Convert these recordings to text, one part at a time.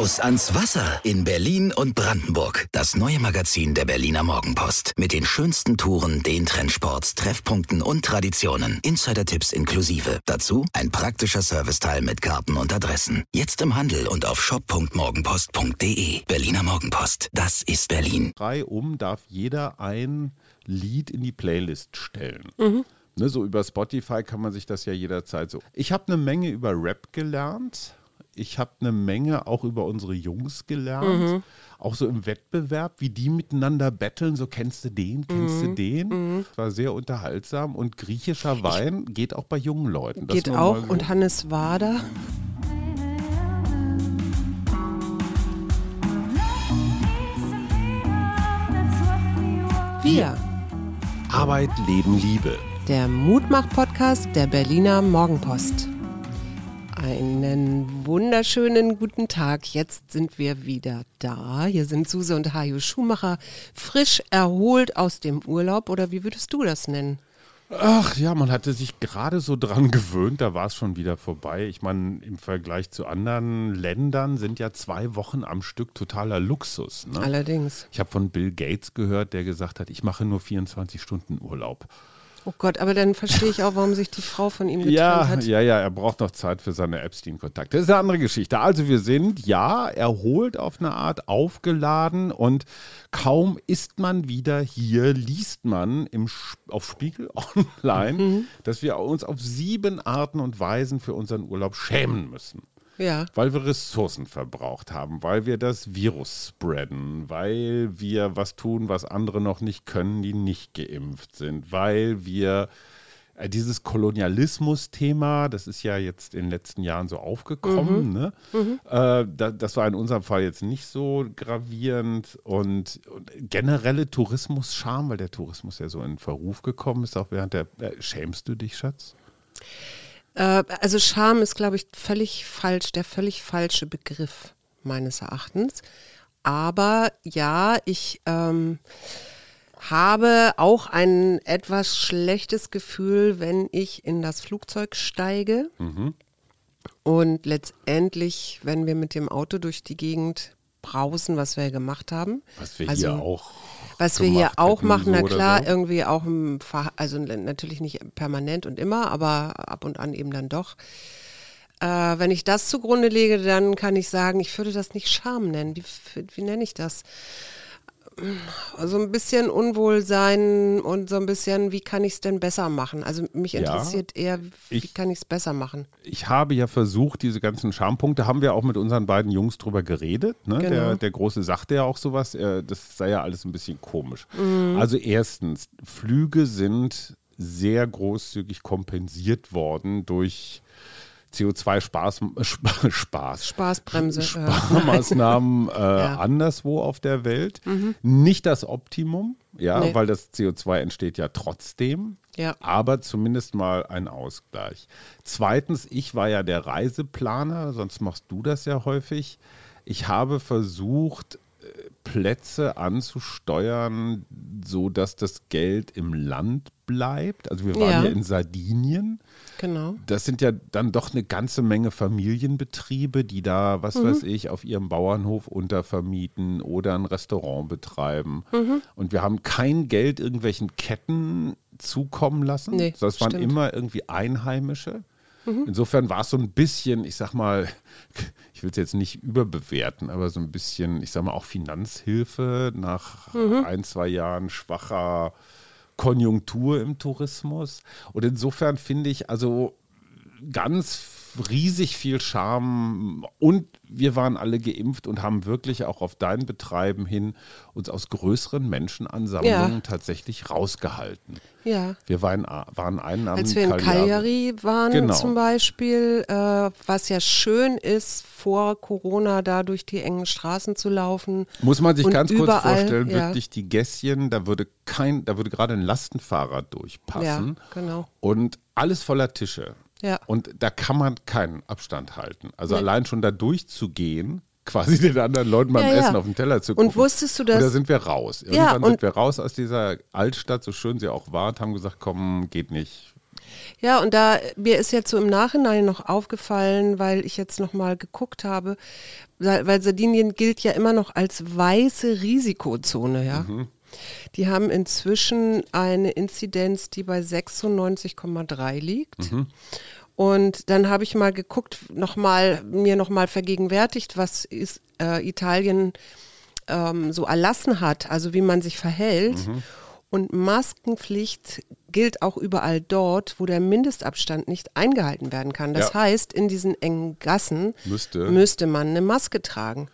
Raus ans Wasser in Berlin und Brandenburg. Das neue Magazin der Berliner Morgenpost. Mit den schönsten Touren, den Trendsports, Treffpunkten und Traditionen. Insider-Tipps inklusive. Dazu ein praktischer Serviceteil mit Karten und Adressen. Jetzt im Handel und auf shop.morgenpost.de. Berliner Morgenpost. Das ist Berlin. Frei um darf jeder ein Lied in die Playlist stellen. Ne, so über Spotify kann man sich das ja jederzeit so. Ich habe eine Menge über Rap gelernt. Ich habe eine Menge auch über unsere Jungs gelernt. Auch so im Wettbewerb, wie die miteinander betteln. So kennst du den, kennst du den. War sehr unterhaltsam. Und griechischer Wein geht auch bei jungen Leuten. Das Geht auch. so. Und Hannes Wader. Wir. Arbeit, Leben, Liebe. Der Mutmach-Podcast der Berliner Morgenpost. Einen wunderschönen guten Tag. Jetzt sind wir wieder da. Hier sind Suse und Hajo Schumacher, frisch erholt aus dem Urlaub. Oder wie würdest du das nennen? Ach ja, man hatte sich gerade so dran gewöhnt, da war es schon wieder vorbei. Ich meine, im Vergleich zu anderen Ländern sind ja zwei Wochen am Stück totaler Luxus. Ne? Allerdings. Ich habe von Bill Gates gehört, der gesagt hat, ich mache nur 24 Stunden Urlaub. Oh Gott, aber dann verstehe ich auch, warum sich die Frau von ihm getrennt Ja, hat. ja, ja, er braucht noch Zeit für seine Epstein-Kontakte. Das ist eine andere Geschichte. Also wir sind, ja, erholt auf eine Art, aufgeladen und kaum ist man wieder hier, liest man im, auf Spiegel Online, dass wir uns auf sieben Arten und Weisen für unseren Urlaub schämen müssen. Ja. Weil wir Ressourcen verbraucht haben, weil wir das Virus spreaden, weil wir was tun, was andere noch nicht können, die nicht geimpft sind, weil wir äh, dieses Kolonialismus-Thema, das ist ja jetzt in den letzten Jahren so aufgekommen, ne? Äh, da, das war in unserem Fall jetzt nicht so gravierend und, und generelle Tourismus-Scham, weil der Tourismus ja so in Verruf gekommen ist, auch während der. Äh, schämst du dich, Schatz? Äh, also Scham ist, glaube ich, völlig falsch, der völlig falsche Begriff meines Erachtens. Aber ja, ich ähm, habe auch ein etwas schlechtes Gefühl, wenn ich in das Flugzeug steige und letztendlich, wenn wir mit dem Auto durch die Gegend brausen, was wir gemacht haben. Was wir Also, hier auch. Was wir hier auch machen, na so oder klar, so. irgendwie auch im Ver also natürlich nicht permanent und immer, aber ab und an eben dann doch. Äh, wenn ich das zugrunde lege, dann kann ich sagen, ich würde das nicht Scham nennen. Wie, wie nenne ich das? So ein bisschen Unwohlsein und so ein bisschen, wie kann ich es denn besser machen? Also mich Ja. interessiert eher, wie Ich- kann ich es besser machen? ich habe ja versucht, diese ganzen Schampunkte, haben wir auch mit unseren beiden Jungs drüber geredet. Ne? Genau. Der, der Große sagte ja auch sowas, äh, das sei ja alles ein bisschen komisch. Mhm. Also erstens, Flüge sind sehr großzügig kompensiert worden durch CO2-Spaß, Sp- Spaß, Spaßbremse. Sparmaßnahmen äh, anderswo auf der Welt. Nicht das Optimum, ja, Nee. weil das CO2 entsteht ja trotzdem. Ja. Aber zumindest mal ein Ausgleich. Zweitens, ich war ja der Reiseplaner, sonst machst du das ja häufig. Ich habe versucht, Plätze anzusteuern, so dass das Geld im Land bleibt. Also wir waren Ja. ja in Sardinien Genau. das sind ja dann doch eine ganze Menge Familienbetriebe, die da, was Mhm. weiß ich, auf ihrem Bauernhof untervermieten oder ein Restaurant betreiben. Mhm. Und wir haben kein Geld irgendwelchen Ketten zukommen lassen. Nee, es waren stimmt. Mhm. immer irgendwie Einheimische. Insofern war es so ein bisschen, ich sag mal, ich will es jetzt nicht überbewerten, aber so ein bisschen, ich sag mal, auch Finanzhilfe nach Mhm. ein, zwei Jahren schwacher Konjunktur im Tourismus. Und insofern finde ich also ganz riesig viel Charme und wir waren alle geimpft und haben wirklich auch auf dein Betreiben hin uns aus größeren Menschenansammlungen Ja. tatsächlich rausgehalten. Ja. Wir waren, waren einen am Als wir in Cagliari. Cagliari waren Genau. zum Beispiel, äh, was ja schön ist, vor Corona da durch die engen Straßen zu laufen. Muss man sich Und ganz kurz überall, vorstellen, ja. wirklich die Gässchen, da würde kein, da würde gerade ein Lastenfahrrad durchpassen. Ja, genau. Und alles voller Tische. Ja. Und da kann man keinen Abstand halten. Also allein schon da durchzugehen, quasi den anderen Leuten beim Ja, ja. Essen auf den Teller zu Und gucken. wusstest du, dass- Und da sind wir raus. Ja, Irgendwann und- sind wir raus aus dieser Altstadt, so schön sie auch war, und haben gesagt, komm, geht nicht. Ja, und da mir ist jetzt so im Nachhinein noch aufgefallen, weil ich jetzt noch mal geguckt habe, weil weil Sardinien gilt ja immer noch als weiße Risikozone, ja. Die haben inzwischen eine Inzidenz, die bei 96,3 liegt. Und dann habe ich mal geguckt, noch mal, mir nochmal vergegenwärtigt, was ist, äh, Italien ähm, so erlassen hat, also wie man sich verhält. Und Maskenpflicht gilt auch überall dort, wo der Mindestabstand nicht eingehalten werden kann. Das Ja. heißt, in diesen engen Gassen Müsste. müsste man eine Maske tragen.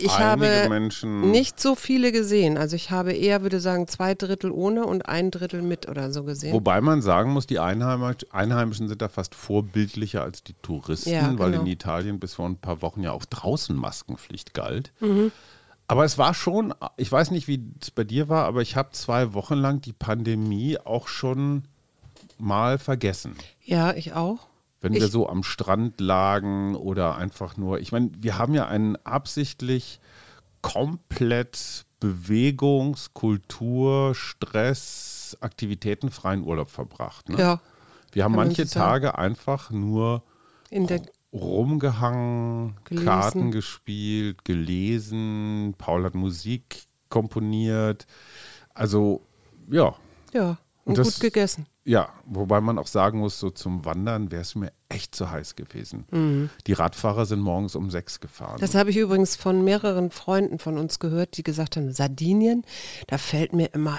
Ich Einige habe Menschen- nicht so viele gesehen. Also ich habe eher, würde sagen, zwei Drittel ohne und ein Drittel mit oder so gesehen. Wobei man sagen muss, die Einheimisch, Einheimischen sind da fast vorbildlicher als die Touristen, Ja, weil genau. in Italien bis vor ein paar Wochen ja auch draußen Maskenpflicht galt. Mhm. Aber es war schon, ich weiß nicht, wie es bei dir war, aber ich habe zwei Wochen lang die Pandemie auch schon mal vergessen. ja, ich auch. Wenn Ich- wir so am Strand lagen oder einfach nur, ich meine, wir haben ja einen absichtlich komplett Bewegungs-, Kultur-, Stress-, aktivitätenfreien Urlaub verbracht. Ne? Ja. Wir haben manche. Tage einfach nur In der, rumgehangen, Gelesen. Karten gespielt, gelesen, Paul hat Musik komponiert. Also, ja, ja, und das- gut gegessen. ja, wobei man auch sagen muss, so zum Wandern wäre es mir echt zu heiß gewesen. Mhm. Die Radfahrer sind morgens um sechs gefahren. Das habe ich übrigens von mehreren Freunden von uns gehört, die gesagt haben, Sardinien, da fällt mir immer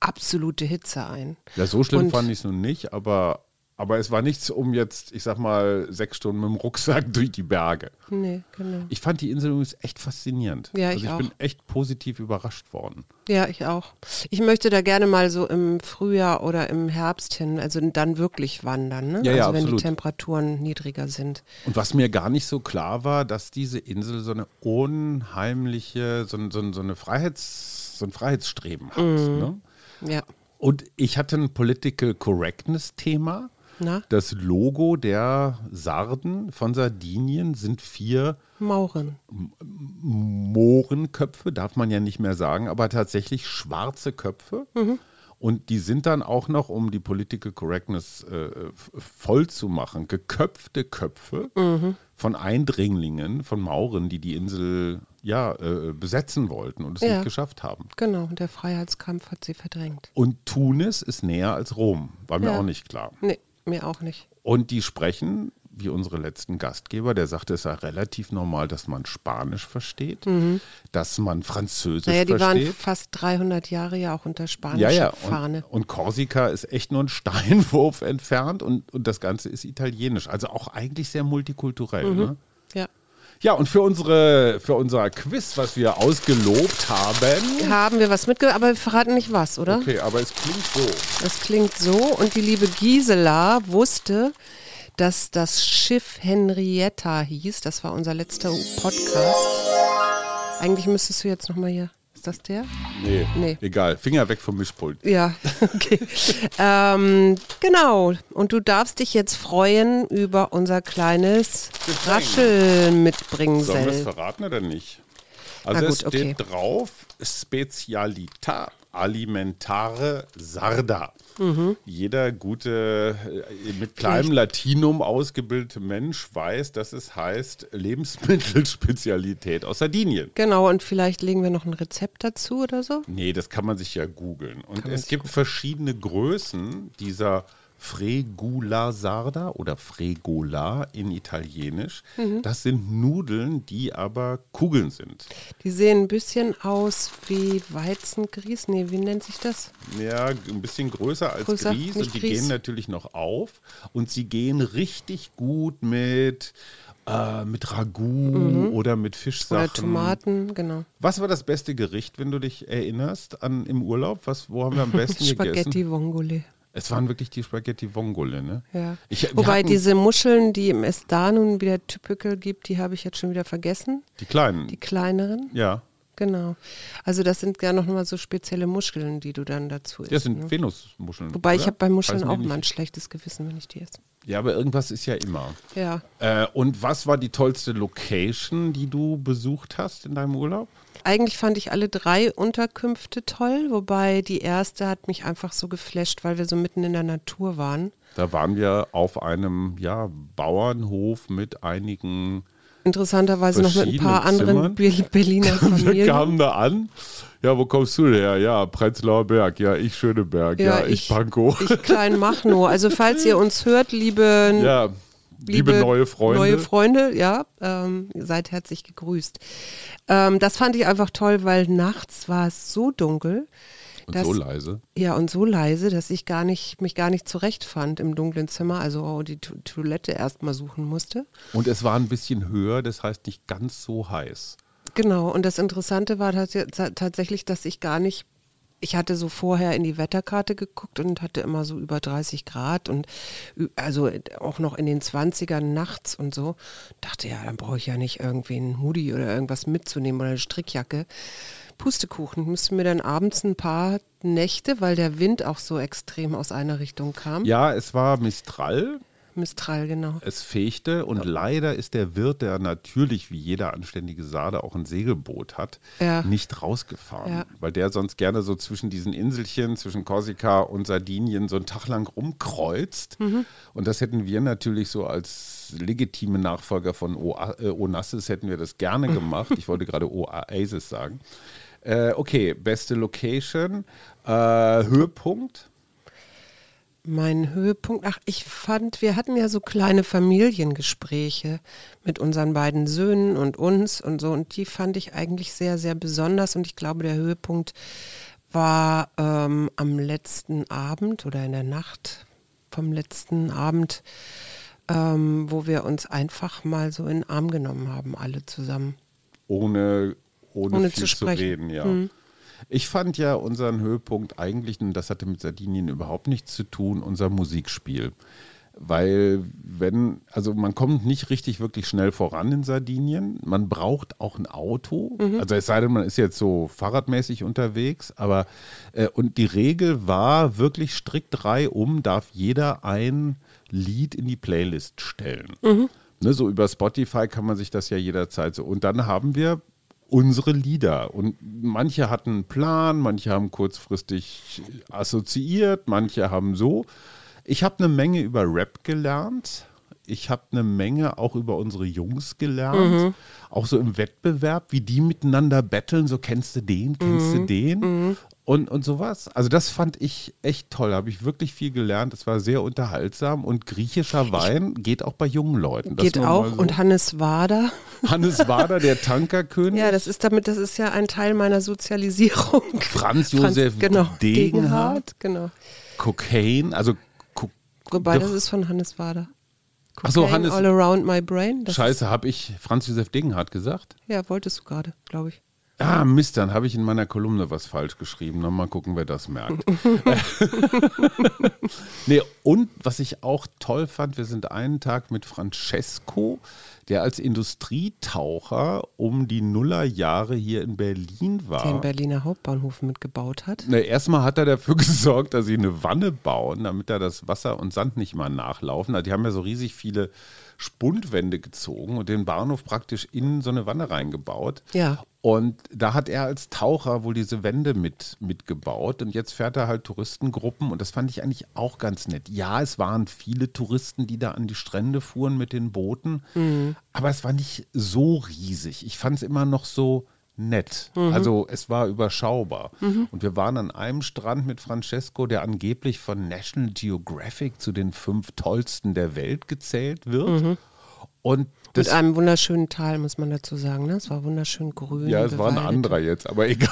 absolute Hitze ein. ja, so schlimm Und- fand ich es nun nicht, aber, aber es war nichts um jetzt, ich sag mal, sechs Stunden mit dem Rucksack durch die Berge. Nee, genau. Ich fand die Insel übrigens echt faszinierend. Ja, also ich ich auch. bin echt positiv überrascht worden. Ja, ich auch. Ich möchte da gerne mal so im Frühjahr oder im Herbst hin, also dann wirklich wandern, ne? Ja, ja, also wenn absolut. die Temperaturen niedriger sind. Und was mir gar nicht so klar war, dass diese Insel so eine unheimliche, so, ein- so, so eine Freiheits, so ein Freiheitsstreben hat. Mhm. Ne? Ja. Und ich hatte ein Political Correctness-Thema. Na? Das Logo der Sarden von Sardinien sind vier Mauren. Mohrenköpfe, darf man ja nicht mehr sagen, aber tatsächlich schwarze Köpfe. Und die sind dann auch noch, um die Political Correctness äh, voll zu machen, geköpfte Köpfe von Eindringlingen, von Mauren, die die Insel ja äh, besetzen wollten und es Ja. nicht geschafft haben. Genau, und der Freiheitskampf hat sie verdrängt. Und Tunis ist näher als Rom, war mir Ja. auch nicht klar. Nee, mir auch nicht. Und die sprechen, wie unsere letzten Gastgeber, der sagte, es sei relativ normal, dass man Spanisch versteht, dass man Französisch Mhm. Naja, die waren versteht. fast 300 Jahre ja auch unter Ja, spanischer ja. Fahne. Und, und Korsika ist echt nur ein Steinwurf entfernt und, und das Ganze ist italienisch. Also auch eigentlich sehr multikulturell. Mhm. Ne? Ja. Und für, unsere, für unser Quiz, was wir ausgelobt haben. Haben wir was mitgebracht, aber wir verraten nicht was, oder? Okay, aber es klingt so. Das klingt so. Und die liebe Gisela wusste, dass das Schiff Henrietta hieß. Das war unser letzter Podcast. Eigentlich müsstest du jetzt nochmal hier. Ist das der? Nee, Nee. egal. Finger weg vom Mischpult. Ja, okay. ähm, genau. Und du darfst dich jetzt freuen über unser kleines Sollen wir es verraten oder nicht? Also Na es gut, steht okay. drauf Spezialita Alimentare Sarda. Mhm. Jeder gute, äh, mit kleinem Latinum ausgebildete Mensch weiß, dass es heißt Lebensmittelspezialität aus Sardinien. Genau, und vielleicht legen wir noch ein Rezept dazu oder so. Nee, das kann man sich ja googeln. Und es gibt verschiedene Größen dieser Fregula Sarda oder Fregola in Italienisch. Mhm. Das sind Nudeln, die aber Kugeln sind. Die sehen ein bisschen aus wie Weizengrieß. Nee, wie nennt sich das? Ja, ein bisschen größer als Größer, Grieß und die Grieß. gehen natürlich noch auf. Und sie gehen richtig gut mit, äh, mit Ragout oder mit Fischsachen. Mhm. Oder Tomaten, genau. Was war das beste Gericht, wenn du dich erinnerst an im Urlaub? Was, wo haben wir am besten gegessen? Spaghetti Vongole. Es waren wirklich die Spaghetti Vongole, ne? Ja. Ich, Wobei hatten diese Muscheln, die im Estar nun wieder typical gibt, die habe ich jetzt schon wieder vergessen. die kleinen. Die kleineren. ja, Genau. Also das sind ja noch mal so spezielle Muscheln, die du dann dazu isst. das sind ne? Venusmuscheln. Wobei ich oder? habe bei Muscheln Heißen auch mal ein schlechtes Gewissen, wenn ich die esse. Ja, aber irgendwas ist ja immer. Ja. Äh, und was war die tollste Location, die du besucht hast in deinem Urlaub? Eigentlich fand ich alle drei Unterkünfte toll, wobei die erste hat mich einfach so geflasht, weil wir so mitten in der Natur waren. Da waren wir auf einem ja, Bauernhof mit einigen Interessanterweise noch mit ein paar anderen Berliner Familien. wir kamen da an. Ja, wo kommst du her? Ja, Prenzlauer Berg. Ja, ich Schöneberg. Ja, ja ich, ich Pankow. Ich Kleinmachnow. Also falls ihr uns hört, liebe, ja, liebe, liebe neue Freunde. Neue Freunde, ja, ähm, seid herzlich gegrüßt. Ähm, das fand ich einfach toll, weil nachts war es so dunkel. Und dass, so leise. Ja, und so leise, dass ich gar nicht, mich gar nicht zurechtfand im dunklen Zimmer, also die to Toilette erstmal suchen musste. Und es war ein bisschen höher, das heißt nicht ganz so heiß. Genau, und das Interessante war tatsächlich, dass ich gar nicht ich hatte so vorher in die Wetterkarte geguckt und hatte immer so über 30 Grad und also auch noch in den 20ern nachts und so. Dachte ja, dann brauche ich ja nicht irgendwie einen Hoodie oder irgendwas mitzunehmen oder eine Strickjacke. Pustekuchen. Müsste mir dann abends ein paar Nächte, weil der Wind auch so extrem aus einer Richtung kam. Ja, es war Mistral. Mistral, genau. Es fegte und ja. leider ist der Wirt, der natürlich wie jeder anständige Sade auch ein Segelboot hat, ja. nicht rausgefahren. Ja. Weil der sonst gerne so zwischen diesen Inselchen, zwischen Korsika und Sardinien so einen Tag lang rumkreuzt. Mhm. Und das hätten wir natürlich so als legitime Nachfolger von äh, Onassis hätten wir das gerne gemacht. Ich wollte gerade Oasis sagen. Äh, okay, beste Location. Äh, Höhepunkt? Mein Höhepunkt, ach, ich fand, wir hatten ja so kleine Familiengespräche mit unseren beiden Söhnen und uns und so, und die fand ich eigentlich sehr, sehr besonders. Und ich glaube, der Höhepunkt war ähm, am letzten Abend oder in der Nacht vom letzten Abend, ähm, wo wir uns einfach mal so in den Arm genommen haben, alle zusammen. Ohne ohne, ohne viel zu, zu, reden, ja. Hm. Ich fand ja unseren Höhepunkt eigentlich, und das hatte mit Sardinien überhaupt nichts zu tun, unser Musikspiel. Weil, wenn, also man kommt nicht richtig wirklich schnell voran in Sardinien. Man braucht auch ein Auto. Mhm. Also es sei denn, man ist jetzt so fahrradmäßig unterwegs, aber äh, und die Regel war wirklich strikt drei um, darf jeder ein Lied in die Playlist stellen. Mhm. Ne, so über Spotify kann man sich das ja jederzeit so. Und dann haben wir unsere Lieder. Und manche hatten einen Plan, manche haben kurzfristig assoziiert, manche haben so. Ich habe eine Menge über Rap gelernt. Ich habe eine Menge auch über unsere Jungs gelernt. Mhm. Auch so im Wettbewerb, wie die miteinander betteln. So kennst du den, kennst mhm. du den. Mhm und, und sowas. Also das fand ich echt toll. Da habe ich wirklich viel gelernt. Es war sehr unterhaltsam und griechischer Wein ich geht auch bei jungen Leuten. Geht auch. So. Und Hannes Wader. Hannes Wader, der Tankerkönig. Ja, das ist damit, das ist ja ein Teil meiner Sozialisierung. Franz Josef Franz, genau, Degenhardt. Genau. Cocaine, also Wobei, das ist von Hannes Wader. Achso, Hannes. All around my brain. Scheiße, habe ich Franz Josef Degenhardt gesagt? Ja, wolltest du gerade, glaube ich. Ah, Mist, dann habe ich in meiner Kolumne was falsch geschrieben. Mal gucken, wer das merkt. nee, und was ich auch toll fand, wir sind einen Tag mit Francesco, der als Industrietaucher um die Nullerjahre hier in Berlin war. Der den Berliner Hauptbahnhof mitgebaut hat. Nee, erstmal hat er dafür gesorgt, dass sie eine Wanne bauen, damit da das Wasser und Sand nicht mal nachlaufen. Also die haben ja so riesig viele Spundwände gezogen und den Bahnhof praktisch in so eine Wanne reingebaut. Ja. Und da hat er als Taucher wohl diese Wände mit, mitgebaut und jetzt fährt er halt Touristengruppen und das fand ich eigentlich auch ganz nett. Ja, es waren viele Touristen, die da an die Strände fuhren mit den Booten, mhm. aber es war nicht so riesig. Ich fand es immer noch so, nett. Mhm. Also es war überschaubar. Mhm. Und wir waren an einem Strand mit Francesco, der angeblich von National Geographic zu den fünf tollsten der Welt gezählt wird. Und mit einem wunderschönen Tal, muss man dazu sagen. Ne? Es war wunderschön grün. Ja, es war ein anderer jetzt, aber egal.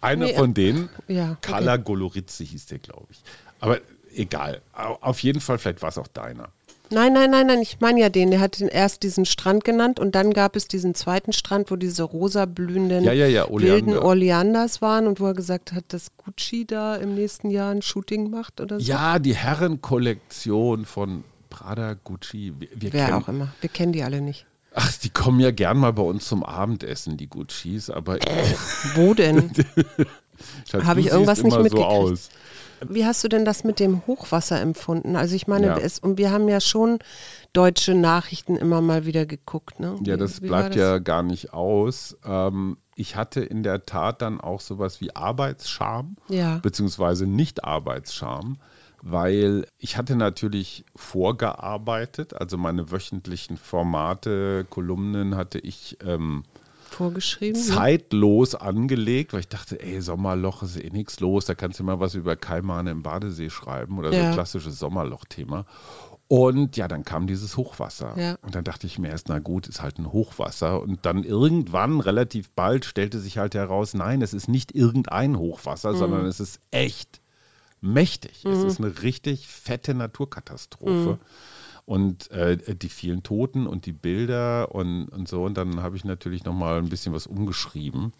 Einer nee, von denen, ja, okay. Carla Golorizzi hieß der, glaube ich. Aber egal. Auf jeden Fall, vielleicht war es auch deiner. Nein, nein, nein, nein, ich meine ja den. Der hat den erst diesen Strand genannt und dann gab es diesen zweiten Strand, wo diese rosa blühenden ja, ja, ja, wilden Oleanders waren und wo er gesagt hat, dass Gucci da im nächsten Jahr ein Shooting macht oder so. Ja, die Herrenkollektion von Prada, Gucci. Wir, wir Wer kennen, auch immer. Wir kennen die alle nicht. Ach, die kommen ja gern mal bei uns zum Abendessen, die Guccis, aber. Wo denn? Habe ich irgendwas nicht mitgekriegt? So aus. wie hast du denn das mit dem Hochwasser empfunden? Also ich meine, Ja. es, und wir haben ja schon deutsche Nachrichten immer mal wieder geguckt. Ne? Ja, das bleibt das? ja gar nicht aus. Ähm, ich hatte in der Tat dann auch sowas wie Arbeitsscham, Ja. beziehungsweise Nicht-Arbeitsscham, weil ich hatte natürlich vorgearbeitet, also meine wöchentlichen Formate, Kolumnen hatte ich ähm, vorgeschrieben. ne? zeitlos angelegt, weil ich dachte, ey, Sommerloch ist eh nichts los, da kannst du mal was über Kaimane im Badesee schreiben oder so Ja. ein klassisches Sommerloch-Thema. Und ja, dann kam dieses Hochwasser. Ja. Und dann dachte ich mir erst, na gut, ist halt ein Hochwasser. Und dann irgendwann, relativ bald, stellte sich halt heraus, nein, es ist nicht irgendein Hochwasser, sondern es ist echt mächtig. Es ist eine richtig fette Naturkatastrophe. Und äh, die vielen Toten und die Bilder und, und so. Und dann habe ich natürlich nochmal ein bisschen was umgeschrieben.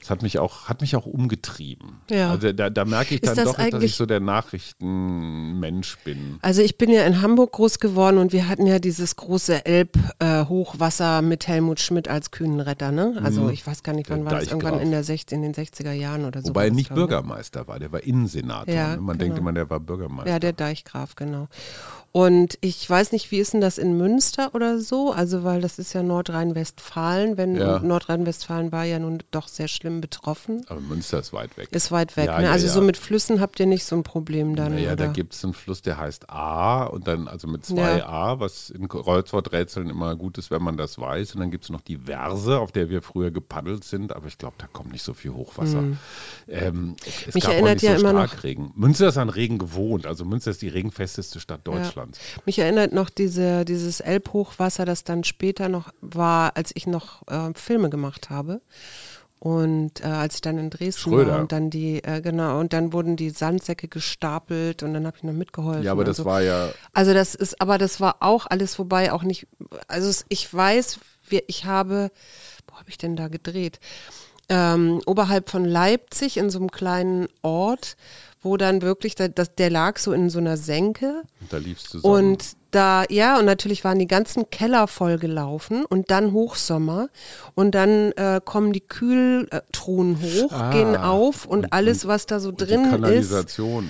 Das hat mich auch, hat mich auch umgetrieben. Ja. Also da, da merke ich dann das doch, dass ich so der Nachrichtenmensch bin. Also ich bin ja in Hamburg groß geworden und wir hatten ja dieses große Elb-Hochwasser mit Helmut Schmidt als Kühnenretter. Ne? Also ich weiß gar nicht, wann Mhm. War das? Irgendwann in, der 60, in den 60er Jahren oder so. Wobei er nicht ne? Bürgermeister war, der war Innensenator. Ja, ne? Man genau. denkt immer, der war Bürgermeister. Ja, der Deichgraf, genau. Und ich weiß nicht, wie ist denn das in Münster oder so? Also, weil das ist ja Nordrhein-Westfalen, wenn Ja. Nordrhein-Westfalen war ja nun doch sehr schlimm betroffen. Aber Münster ist weit weg. Ist weit weg. Ja, ne? ja, Also ja. so mit Flüssen habt ihr nicht so ein Problem dann. Naja, da gibt es einen Fluss, der heißt A und dann, also mit zwei A, was in Kreuzworträtseln immer gut ist, wenn man das weiß. Und dann gibt es noch die Verse, auf der wir früher gepaddelt sind, aber ich glaube, da kommt nicht so viel Hochwasser. Ähm, es Hm. Mich erinnert nicht so ja immer noch- Starkregen. Münster ist an Regen gewohnt, also Münster ist die regenfesteste Stadt Deutschlands. Mich erinnert noch diese, dieses Elbhochwasser, das dann später noch war, als ich noch äh, Filme gemacht habe. Und äh, als ich dann in Dresden Schröder. war und dann die, äh, genau, und dann wurden die Sandsäcke gestapelt und dann habe ich noch mitgeholfen. Ja, aber das so. war ja, Also das ist, aber das war auch alles vorbei, auch nicht, also ich weiß, wir, ich habe, wo habe ich denn da gedreht? Ähm, oberhalb von Leipzig in so einem kleinen Ort, wo dann wirklich, da, das, der lag so in so einer Senke da liefst du zusammen. und da, ja, und natürlich waren die ganzen Keller voll gelaufen und dann Hochsommer und dann äh, kommen die Kühltruhen hoch, Ah, gehen auf und, und- alles, was da so Und drin ist. Kanalisation.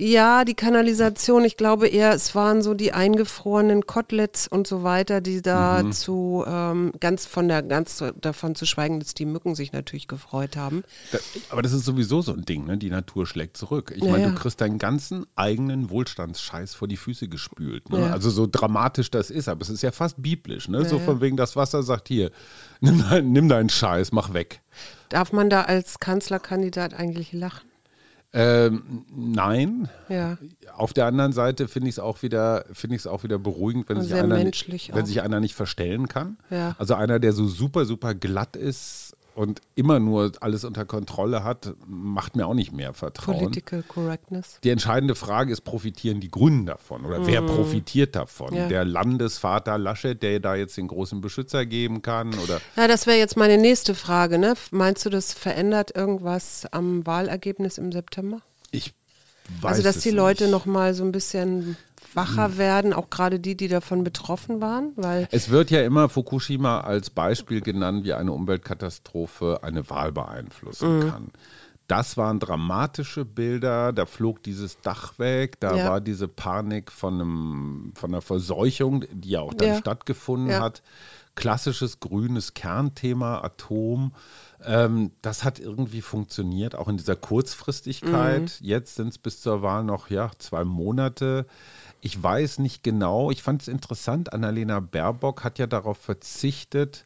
Ja, die Kanalisation, ich glaube eher, es waren so die eingefrorenen Koteletts und so weiter, die da Mhm. zu, ähm, ganz von der, ganz davon zu schweigen, dass die Mücken sich natürlich gefreut haben. Da, aber das ist sowieso so ein Ding, ne? Die Natur schlägt zurück. Ich Ja, meine, ja. du kriegst deinen ganzen eigenen Wohlstandsscheiß vor die Füße gespült. Ne? Ja. Also so dramatisch das ist, aber es ist ja fast biblisch, ne? so von wegen das Wasser sagt hier, nimm, dein, nimm deinen Scheiß, mach weg. Darf man da als Kanzlerkandidat eigentlich lachen? Ähm, nein. Ja. Auf der anderen Seite finde ich es auch wieder, finde ich es auch wieder beruhigend, wenn sich einer, wenn auch. sich einer nicht verstellen kann. Ja. Also einer, der so super, super glatt ist und immer nur alles unter Kontrolle hat, macht mir auch nicht mehr Vertrauen. Political Correctness. Die entscheidende Frage ist, profitieren die Grünen davon? Oder wer profitiert davon? Mhm. Ja. Der Landesvater Laschet, der da jetzt den großen Beschützer geben kann? Oder Ja, das wäre jetzt meine nächste Frage. Ne? Meinst du, das verändert irgendwas am Wahlergebnis im September? ich weiß Also, dass die Leute nicht. noch mal so ein bisschen wacher werden, auch gerade die, die davon betroffen waren, weil Es wird ja immer Fukushima als Beispiel genannt, wie eine Umweltkatastrophe eine Wahl beeinflussen Mhm. kann. Das waren dramatische Bilder, da flog dieses Dach weg, da Ja. war diese Panik von, einem, von einer Verseuchung, die ja auch dann Ja. stattgefunden Ja. hat. Klassisches grünes Kernthema, Atom. Ähm, das hat irgendwie funktioniert, auch in dieser Kurzfristigkeit. Mhm. Jetzt sind es bis zur Wahl noch ja, zwei Monate. Ich weiß nicht genau. Ich fand es interessant. Annalena Baerbock hat ja darauf verzichtet,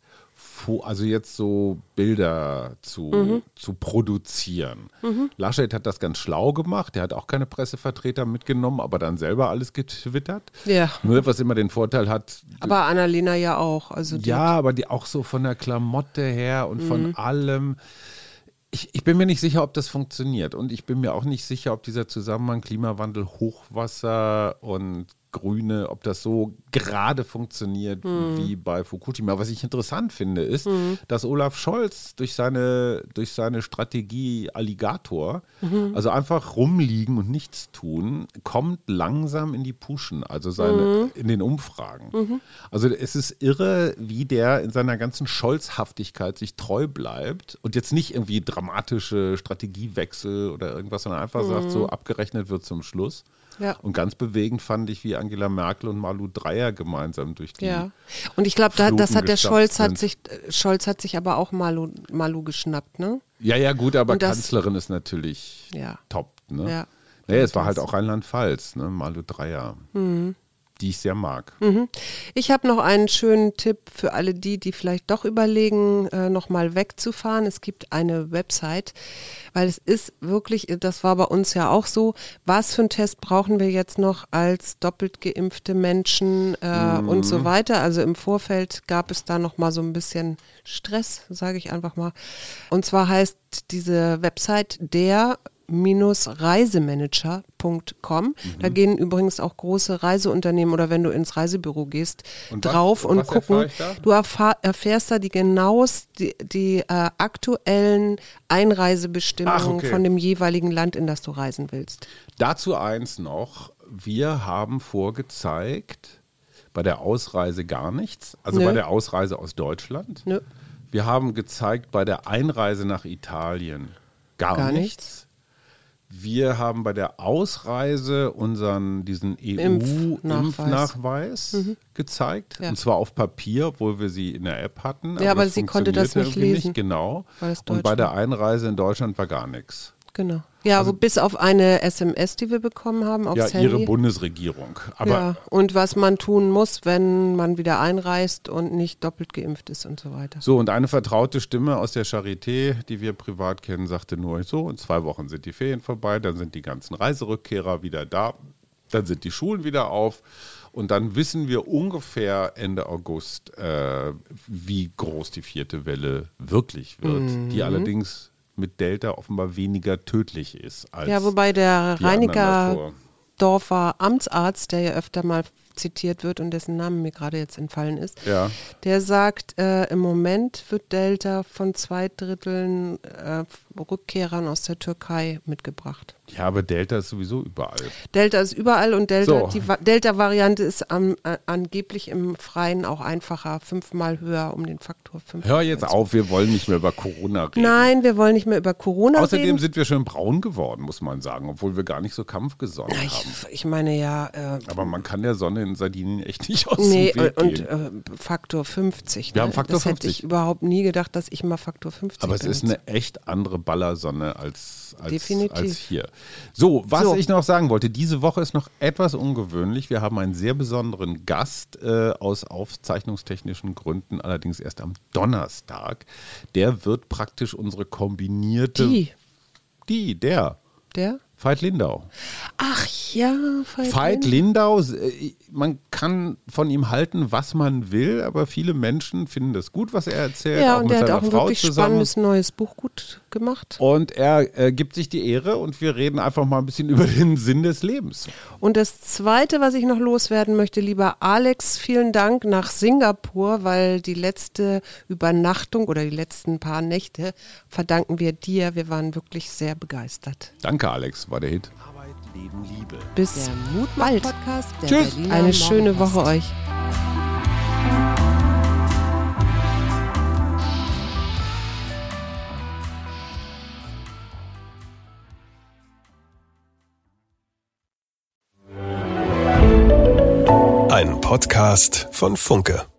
also jetzt so Bilder zu, Mhm. zu produzieren. Laschet hat das ganz schlau gemacht. Der hat auch keine Pressevertreter mitgenommen, aber dann selber alles getwittert. Ja. Nur was immer den Vorteil hat, aber Annalena ja auch. Also die, ja, aber die auch so von der Klamotte her und Mhm. von allem. Ich, ich bin mir nicht sicher, ob das funktioniert. Und ich bin mir auch nicht sicher, ob dieser Zusammenhang Klimawandel, Hochwasser und Grüne, ob das so gerade funktioniert Hm. wie bei Fukushima. Was ich interessant finde, ist, dass Olaf Scholz durch seine, durch seine Strategie Alligator, Mhm. also einfach rumliegen und nichts tun, kommt langsam in die Puschen, also seine, Mhm. in den Umfragen. Also es ist irre, wie der in seiner ganzen Scholzhaftigkeit sich treu bleibt und jetzt nicht irgendwie dramatische Strategiewechsel oder irgendwas, sondern einfach sagt, so abgerechnet wird zum Schluss. Ja. Und ganz bewegend fand ich, wie Angela Merkel und Malu Dreyer gemeinsam durch die. Ja. Und ich glaube, da, das hat der Scholz hat sich, äh, Scholz hat sich aber auch Malu, Malu geschnappt, ne? ja, ja, gut, aber das- Kanzlerin ist natürlich Ja. top. Ne? Ja. Naja, es war halt auch Rheinland-Pfalz, ne? Malu Dreyer, Mhm. Die ich sehr mag. Ich habe noch einen schönen Tipp für alle die, die vielleicht doch überlegen, äh, nochmal wegzufahren. Es gibt eine Website, weil es ist wirklich, das war bei uns ja auch so, was für einen Test brauchen wir jetzt noch als doppelt geimpfte Menschen äh, und so weiter. Also im Vorfeld gab es da nochmal so ein bisschen Stress, sage ich einfach mal. Und zwar heißt diese Website der reisemanager.com. Da Mhm. gehen übrigens auch große Reiseunternehmen oder wenn du ins Reisebüro gehst, Und was- drauf und was gucken. da? Du erfahr, erfährst da die genauest die, die äh, aktuellen Einreisebestimmungen okay. von dem jeweiligen Land, in das du reisen willst. Dazu eins noch. Wir haben vorgezeigt, bei der Ausreise gar nichts, also Nö. bei der Ausreise aus Deutschland. Nö. Wir haben gezeigt, bei der Einreise nach Italien gar, Gar nichts. Wir haben bei der Ausreise unseren diesen Impfnachweis. EU-Impfnachweis gezeigt. Ja. Und zwar auf Papier, obwohl wir sie in der App hatten. Ja, aber sie konnte das nicht lesen, genau. weil es Und bei der. Einreise in Deutschland war gar nichts. Genau. Ja, also, bis auf eine SMS, die wir bekommen haben aufs Ja, Handy. ihre Bundesregierung. Aber ja, und was man tun muss, wenn man wieder einreist und nicht doppelt geimpft ist und so weiter. So, und eine vertraute Stimme aus der Charité, die wir privat kennen, sagte nur so, in zwei Wochen sind die Ferien vorbei, dann sind die ganzen Reiserückkehrer wieder da, dann sind die Schulen wieder auf und dann wissen wir ungefähr Ende August, äh, wie groß die vierte Welle wirklich wird, Mhm. die allerdings mit Delta offenbar weniger tödlich ist als Ja, wobei der. Reiniger Dorfer Amtsarzt, der ja öfter mal zitiert wird und dessen Name mir gerade jetzt entfallen ist, Ja. der sagt, äh, im Moment wird Delta von zwei Dritteln äh, Rückkehrern aus der Türkei mitgebracht. Ja, aber Delta ist sowieso überall. Delta ist überall und Delta, So. die Va- Delta-Variante ist am, äh, angeblich im Freien auch einfacher, fünfmal höher um den Faktor fünf. Hör jetzt auf, wir wollen nicht mehr über Corona reden. Nein, wir wollen nicht mehr über Corona Außerdem reden. sind wir schön braun geworden, muss man sagen, obwohl wir gar nicht so kampfgesonnen ich, haben. ich meine ja, äh, Aber man kann der Sonne in Sardinien echt nicht aus Nee, dem Weg und gehen. äh, Faktor 50. Wir ne? haben Faktor das hätte 50. ich überhaupt nie gedacht, dass ich mal Faktor 50 Aber es ist benutze. eine echt andere Ballersonne als, als, Definitiv. als hier. So, was So. ich noch sagen wollte, diese Woche ist noch etwas ungewöhnlich. Wir haben einen sehr besonderen Gast äh, aus aufzeichnungstechnischen Gründen, allerdings erst am Donnerstag. Der wird praktisch unsere kombinierte. Die, Die, der. der? Veit Lindau. Ach ja, Veit Veit Lindau. Lindau, äh, man kann von ihm halten, was man will, aber viele Menschen finden das gut, was er erzählt. Ja, und der hat auch ein Frau wirklich zusammen. spannendes neues Buch gut gemacht. Und er äh, gibt sich die Ehre und wir reden einfach mal ein bisschen über den Sinn des Lebens. Und das Zweite, was ich noch loswerden möchte, lieber Alex, vielen Dank nach Singapur, weil die letzte Übernachtung oder die letzten paar Nächte verdanken wir dir. Wir waren wirklich sehr begeistert. Danke, Alex, war der Hit. Leben, Liebe. Bis Der bald. Tschüss. Berliner Eine schöne Morgenpost. Woche euch. Ein Podcast von Funke.